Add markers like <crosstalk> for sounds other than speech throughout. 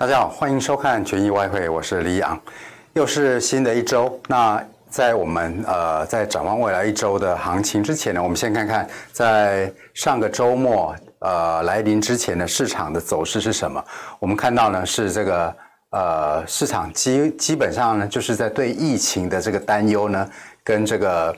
大家好，欢迎收看权益外汇，我是李昂，又是新的一周。那在我们呃在展望未来一周的行情之前呢，我们先看看在上个周末呃来临之前的市场的走势是什么。我们看到呢是这个呃市场基基本上呢就是在对疫情的这个担忧呢跟这个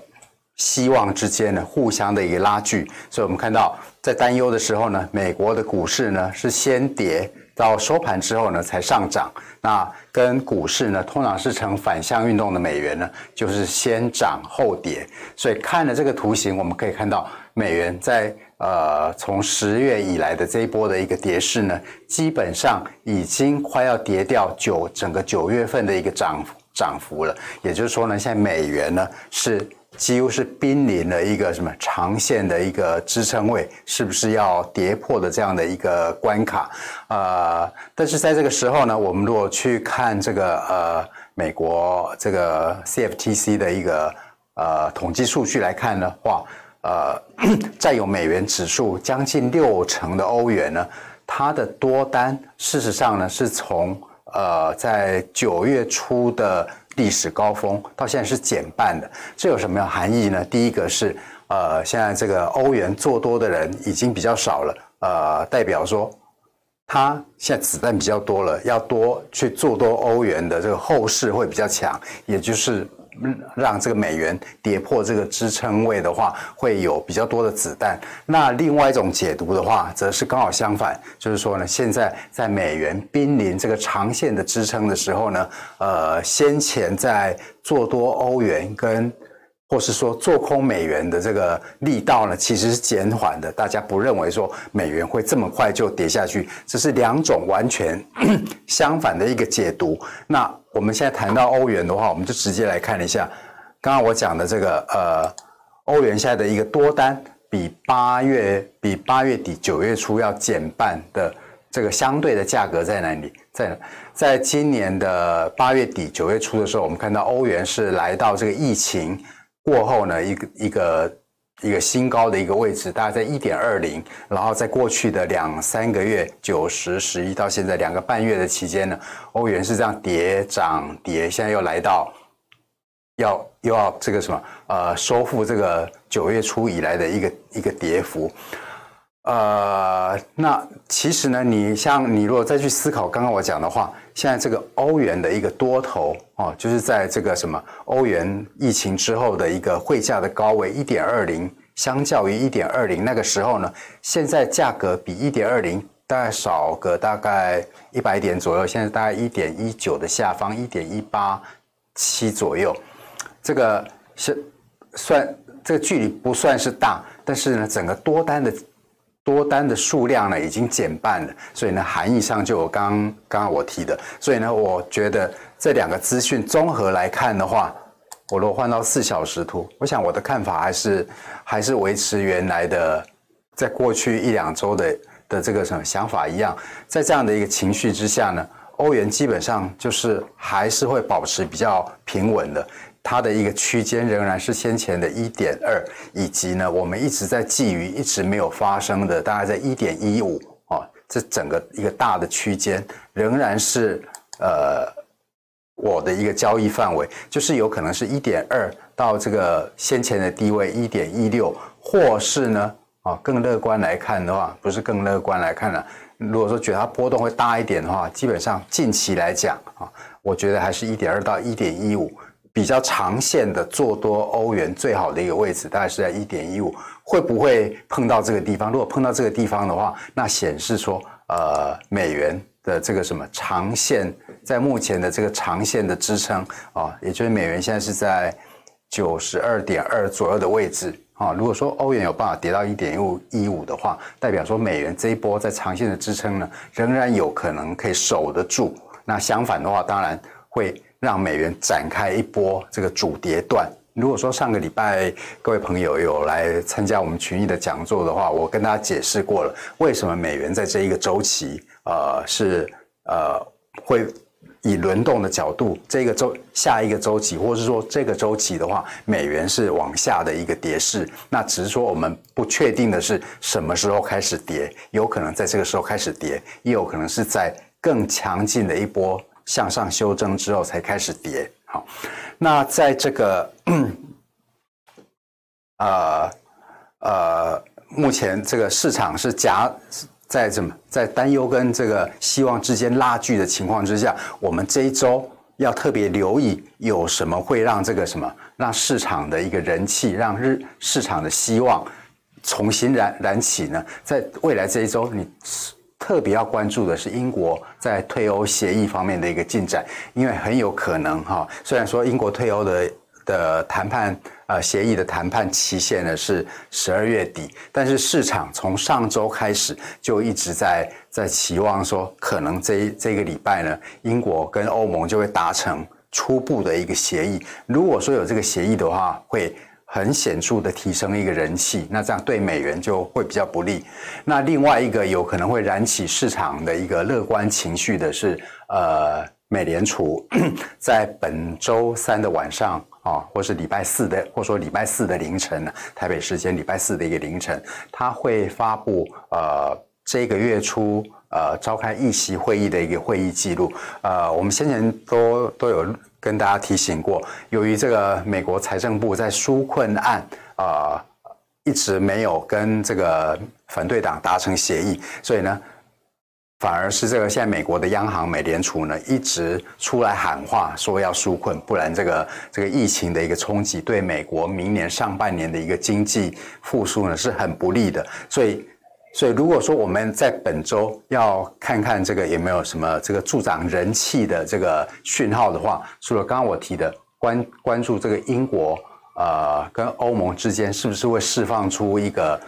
希望之间呢互相的一个拉锯，所以我们看到在担忧的时候呢，美国的股市呢是先跌。到收盘之后呢，才上涨。那跟股市呢，通常是呈反向运动的美元呢，就是先涨后跌。所以看了这个图形，我们可以看到美元在呃从十月以来的这一波的一个跌势呢，基本上已经快要跌掉九整个九月份的一个涨涨幅了。也就是说呢，现在美元呢是。几乎是濒临了一个什么长线的一个支撑位，是不是要跌破的这样的一个关卡？呃，但是在这个时候呢，我们如果去看这个呃美国这个 CFTC 的一个呃统计数据来看的话，呃，<clears throat> 占有美元指数将近六成的欧元呢，它的多单事实上呢是从呃在九月初的。历史高峰到现在是减半的，这有什么样含义呢？第一个是，呃，现在这个欧元做多的人已经比较少了，呃，代表说，他现在子弹比较多了，要多去做多欧元的这个后市会比较强，也就是。让这个美元跌破这个支撑位的话，会有比较多的子弹。那另外一种解读的话，则是刚好相反，就是说呢，现在在美元濒临这个长线的支撑的时候呢，呃，先前在做多欧元跟。或是说做空美元的这个力道呢，其实是减缓的。大家不认为说美元会这么快就跌下去，这是两种完全相反的一个解读。那我们现在谈到欧元的话，我们就直接来看一下刚刚我讲的这个呃，欧元现在的一个多单比八月比八月底九月初要减半的这个相对的价格在哪里？在在今年的八月底九月初的时候，我们看到欧元是来到这个疫情。过后呢，一个一个一个新高的一个位置，大概在一点二零。然后在过去的两三个月，九十、十一到现在两个半月的期间呢，欧元是这样跌涨跌，现在又来到要又要这个什么呃收复这个九月初以来的一个一个跌幅。呃，那其实呢，你像你如果再去思考刚刚我讲的话，现在这个欧元的一个多头哦，就是在这个什么欧元疫情之后的一个汇价的高位一点二零，相较于一点二零那个时候呢，现在价格比一点二零大概少个大概一百点左右，现在大概一点一九的下方，一点一八七左右，这个是算这个距离不算是大，但是呢，整个多单的。多单的数量呢已经减半了，所以呢含义上就有刚刚刚我提的，所以呢我觉得这两个资讯综合来看的话，我如果换到四小时图，我想我的看法还是 <laughs> 还是维持原来的，在过去一两周的的这个什么想法一样，在这样的一个情绪之下呢，欧元基本上就是还是会保持比较平稳的。它的一个区间仍然是先前的一点二，以及呢，我们一直在觊觎一直没有发生的，大概在一点一五啊，这整个一个大的区间仍然是呃我的一个交易范围，就是有可能是一点二到这个先前的低位一点一六，或是呢啊更乐观来看的话，不是更乐观来看了，如果说觉得它波动会大一点的话，基本上近期来讲啊，我觉得还是一点二到一点一五。比较长线的做多欧元最好的一个位置，大概是在一点一五，会不会碰到这个地方？如果碰到这个地方的话，那显示说，呃，美元的这个什么长线，在目前的这个长线的支撑啊，也就是美元现在是在九十二点二左右的位置啊。如果说欧元有办法跌到一点一五一五的话，代表说美元这一波在长线的支撑呢，仍然有可能可以守得住。那相反的话，当然会。让美元展开一波这个主跌段。如果说上个礼拜各位朋友有来参加我们群益的讲座的话，我跟大家解释过了，为什么美元在这一个周期，呃，是呃会以轮动的角度，这个周下一个周期，或是说这个周期的话，美元是往下的一个跌势。那只是说我们不确定的是什么时候开始跌，有可能在这个时候开始跌，也有可能是在。更强劲的一波向上修正之后才开始跌。好，那在这个 <clears throat> 呃呃，目前这个市场是夹在怎么在担忧跟这个希望之间拉锯的情况之下，我们这一周要特别留意有什么会让这个什么让市场的一个人气，让日市场的希望重新燃燃起呢？在未来这一周，你。特别要关注的是英国在退欧协议方面的一个进展，因为很有可能哈，虽然说英国退欧的的谈判呃协议的谈判期限呢是十二月底，但是市场从上周开始就一直在在期望说，可能这这个礼拜呢，英国跟欧盟就会达成初步的一个协议。如果说有这个协议的话，会。很显著的提升一个人气，那这样对美元就会比较不利。那另外一个有可能会燃起市场的一个乐观情绪的是，呃，美联储 <clears throat> 在本周三的晚上啊，或是礼拜四的，或说礼拜四的凌晨呢，台北时间礼拜四的一个凌晨，他会发布呃这个月初呃召开议息会议的一个会议记录。呃，我们先前都都有。跟大家提醒过，由于这个美国财政部在纾困案啊、一直没有跟这个反对党达成协议，所以呢，反而是这个现在美国的央行美联储呢一直出来喊话说要纾困，不然这个这个疫情的一个冲击对美国明年上半年的一个经济复苏呢是很不利的，所以。所以，如果说我们在本周要看看这个有没有什么这个助长人气的这个讯号的话，除了刚刚我提的关关注这个英国呃跟欧盟之间是不是会释放出一个。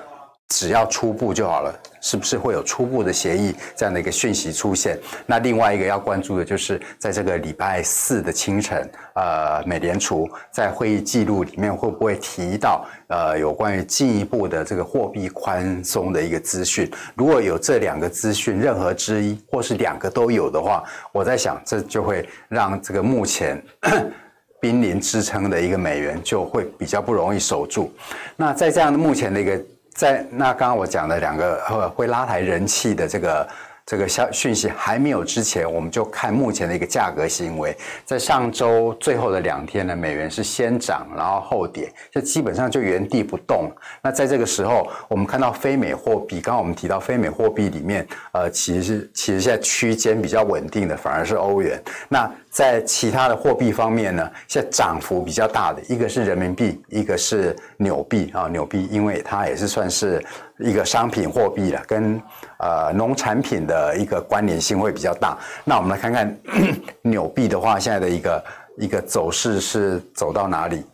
只要初步就好了，是不是会有初步的协议这样的一个讯息出现？那另外一个要关注的就是，在这个礼拜四的清晨，呃，美联储在会议记录里面会不会提到呃有关于进一步的这个货币宽松的一个资讯？如果有这两个资讯，任何之一或是两个都有的话，我在想这就会让这个目前 <coughs> 濒临支撑的一个美元就会比较不容易守住。那在这样的目前的一个。在那刚刚我讲的两个会拉抬人气的这个这个消讯息还没有之前，我们就看目前的一个价格行为。在上周最后的两天呢，美元是先涨然后后跌，就基本上就原地不动。那在这个时候，我们看到非美货币，刚刚我们提到非美货币里面，呃，其实其实现在区间比较稳定的反而是欧元。那在其他的货币方面呢，现在涨幅比较大的一个是人民币，一个是纽币啊，纽币因为它也是算是一个商品货币了，跟呃农产品的一个关联性会比较大。那我们来看看 <coughs> 纽币的话，现在的一个一个走势是走到哪里？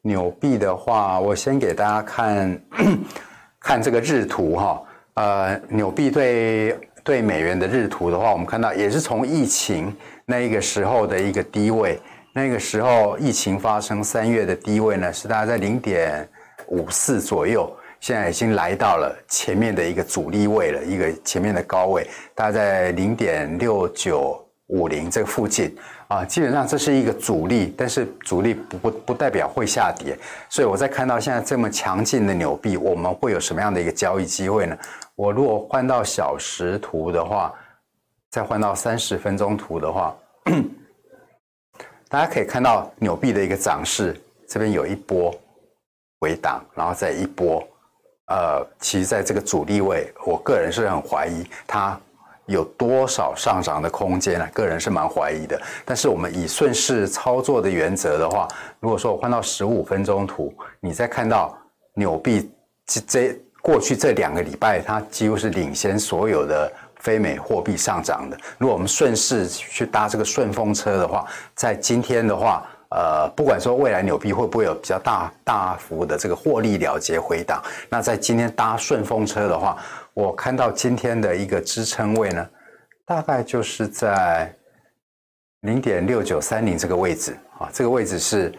纽币的话，我先给大家看 <coughs> 看这个日图哈，呃，纽币对对美元的日图的话，我们看到也是从疫情。那一个时候的一个低位，那个时候疫情发生三月的低位呢，是大概在零点五四左右，现在已经来到了前面的一个阻力位了，一个前面的高位，大概在零点六九五零这个附近啊，基本上这是一个阻力，但是阻力不不不代表会下跌，所以我在看到现在这么强劲的纽币，我们会有什么样的一个交易机会呢？我如果换到小时图的话。再换到三十分钟图的话，<coughs> 大家可以看到纽币的一个涨势，这边有一波回档，然后再一波，呃，其实在这个阻力位，我个人是很怀疑它有多少上涨的空间呢？个人是蛮怀疑的。但是我们以顺势操作的原则的话，如果说我换到十五分钟图，你再看到纽币这这过去这两个礼拜，它几乎是领先所有的。非美货币上涨的，如果我们顺势去搭这个顺风车的话，在今天的话，呃，不管说未来纽币会不会有比较大大幅的这个获利了结回档，那在今天搭顺风车的话，我看到今天的一个支撑位呢，大概就是在零点六九三零这个位置啊，这个位置是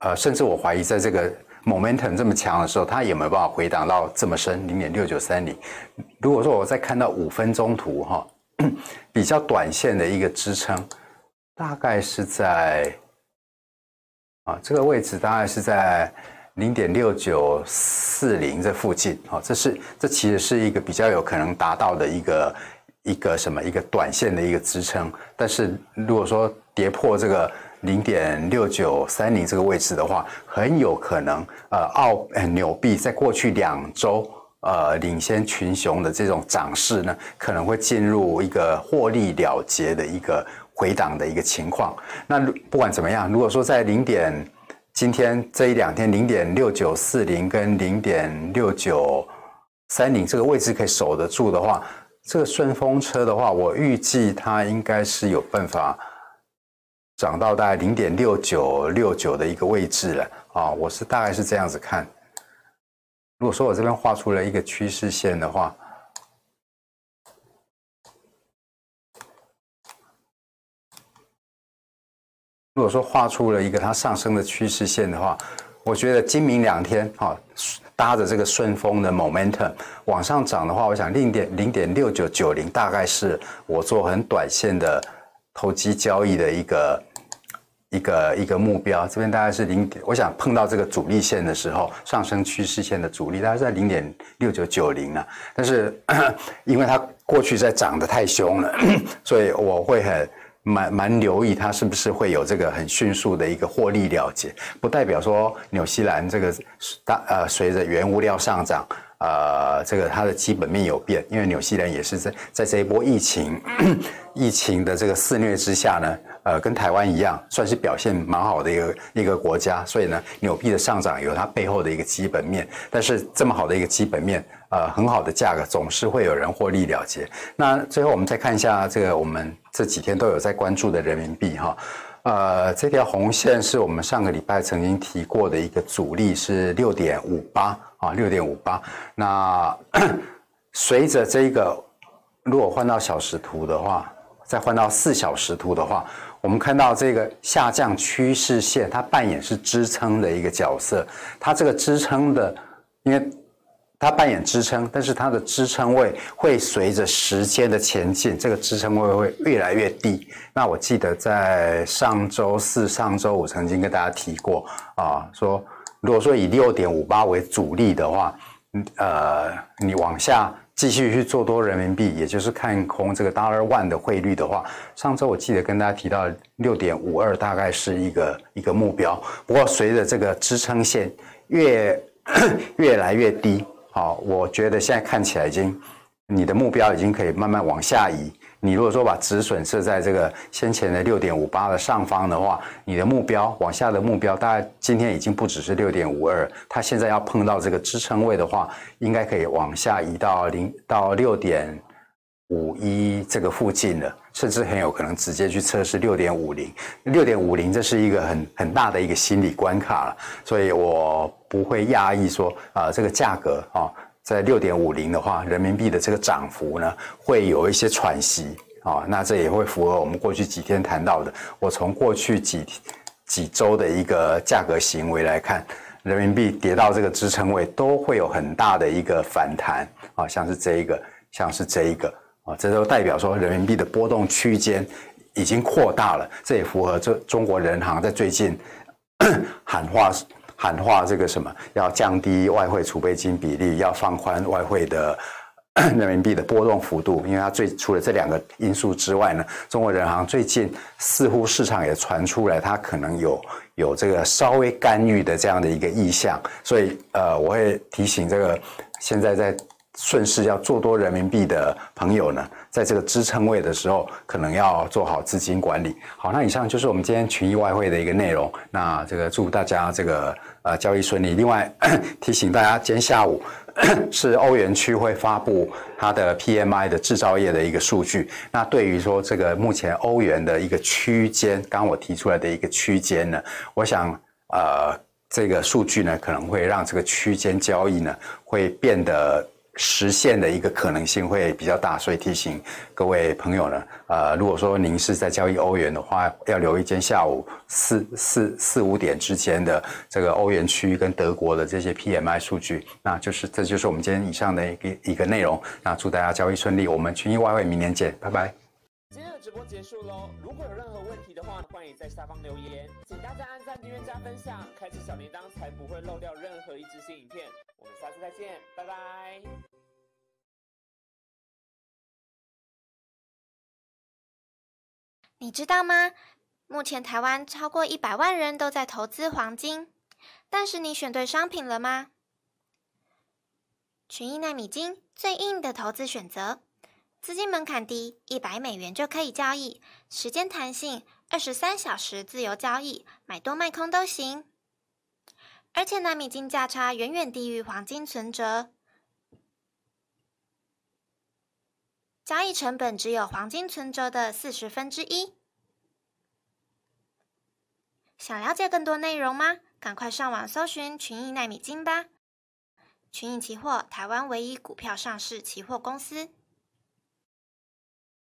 呃，甚至我怀疑在这个。momentum 这么强的时候，它也没有办法回档到这么深，零点六九三零。如果说我再看到五分钟图哈，比较短线的一个支撑，大概是在啊这个位置，大概是在零点六九四零这附近啊。这是这其实是一个比较有可能达到的一个一个什么一个短线的一个支撑，但是如果说跌破这个零点六九三零这个位置的话，很有可能呃澳呃纽币在过去两周呃领先群雄的这种涨势呢，可能会进入一个获利了结的一个回档的一个情况。那不管怎么样，如果说在零点今天这一两天零点六九四零跟零点六九三零这个位置可以守得住的话，这个顺风车的话，我预计它应该是有办法涨到大概零点六九六九的一个位置了啊！我是大概是这样子看。如果说我这边画出了一个趋势线的话，如果说画出了一个它上升的趋势线的话，我觉得今明两天啊。搭着这个顺风的 momentum 往上涨的话，我想零点零点六九九零大概是我做很短线的投机交易的一个一个一个目标。这边大概是零点，我想碰到这个阻力线的时候，上升趋势线的阻力大概在零点六九九零了。但是 <coughs> 因为它过去在涨得太凶了，所以我会很。蛮蛮留意它是不是会有这个很迅速的一个获利了结，不代表说纽西兰这个大呃随着原物料上涨，呃这个它的基本面有变，因为纽西兰也是在在这一波疫情 <coughs> 疫情的这个肆虐之下呢，呃跟台湾一样，算是表现蛮好的一个一个国家，所以呢纽币的上涨有它背后的一个基本面，但是这么好的一个基本面。呃，很好的价格总是会有人获利了结。那最后我们再看一下这个，我们这几天都有在关注的人民币哈。呃，这条红线是我们上个礼拜曾经提过的一个阻力是六点五八啊，六点五八。那 <coughs> 随着这个，如果换到小时图的话，再换到四小时图的话，我们看到这个下降趋势线，它扮演是支撑的一个角色。它这个支撑的，因为它扮演支撑，但是它的支撑位会随着时间的前进，这个支撑位会越来越低。那我记得在上周四、上周五曾经跟大家提过啊，说如果说以六点五八为主力的话，呃，你往下继续去做多人民币，也就是看空这个 Dollar One 的汇率的话，上周我记得跟大家提到六点五二大概是一个一个目标。不过随着这个支撑线越 <coughs> 越来越低。好，我觉得现在看起来已经，你的目标已经可以慢慢往下移。你如果说把止损设在这个先前的六点五八的上方的话，你的目标往下的目标大概今天已经不只是六点五二，它现在要碰到这个支撑位的话，应该可以往下移到零到六点五一这个附近了，甚至很有可能直接去测试六点五零。六点五零这是一个很很大的一个心理关卡了，所以我。不会讶异说啊、这个价格啊、在六点五零的话，人民币的这个涨幅呢，会有一些喘息啊、那这也会符合我们过去几天谈到的。我从过去几几周的一个价格行为来看，人民币跌到这个支撑位，都会有很大的一个反弹啊、像是这一个，像是这一个啊、这都代表说人民币的波动区间已经扩大了。这也符合这中国人行在最近 <coughs> 喊话。喊话这个什么，要降低外汇储备金比例，要放宽外汇的 <coughs> 人民币的波动幅度，因为它最除了这两个因素之外呢，中国人行最近似乎市场也传出来，它可能有有这个稍微干预的这样的一个意向，所以呃，我会提醒这个现在在。顺势要做多人民币的朋友呢，在这个支撑位的时候，可能要做好资金管理。好，那以上就是我们今天群益外汇的一个内容。那这个祝大家这个呃交易顺利。另外 <coughs> 提醒大家，今天下午 <coughs> 是欧元区会发布它的 PMI 的制造业的一个数据。那对于说这个目前欧元的一个区间，刚刚我提出来的一个区间呢，我想呃这个数据呢可能会让这个区间交易呢会变得。实现的一个可能性会比较大，所以提醒各位朋友呢，呃，如果说您是在交易欧元的话，要留意今天下午四四四五点之间的这个欧元区跟德国的这些 PMI 数据，那就是这就是我们今天以上的一个一个内容。那祝大家交易顺利，我们群益外汇明年见，拜拜。今天的直播结束喽，如果有任何问题的话，欢迎在下方留言，请大家按赞、订阅、加分享，开启小铃铛，才不会漏掉任何一支新影片。我们下次再见，拜拜。你知道吗？目前台湾超过一百万人都在投资黄金，但是你选对商品了吗？群益奈米金最硬的投资选择，资金门槛低，一百美元就可以交易，时间弹性，二十三小时自由交易，买多卖空都行。而且奈米金价差远远低于黄金存折，交易成本只有黄金存折的四十分之一。想了解更多内容吗？赶快上网搜寻群益奈米金吧！群益期货，台湾唯一股票上市期货公司。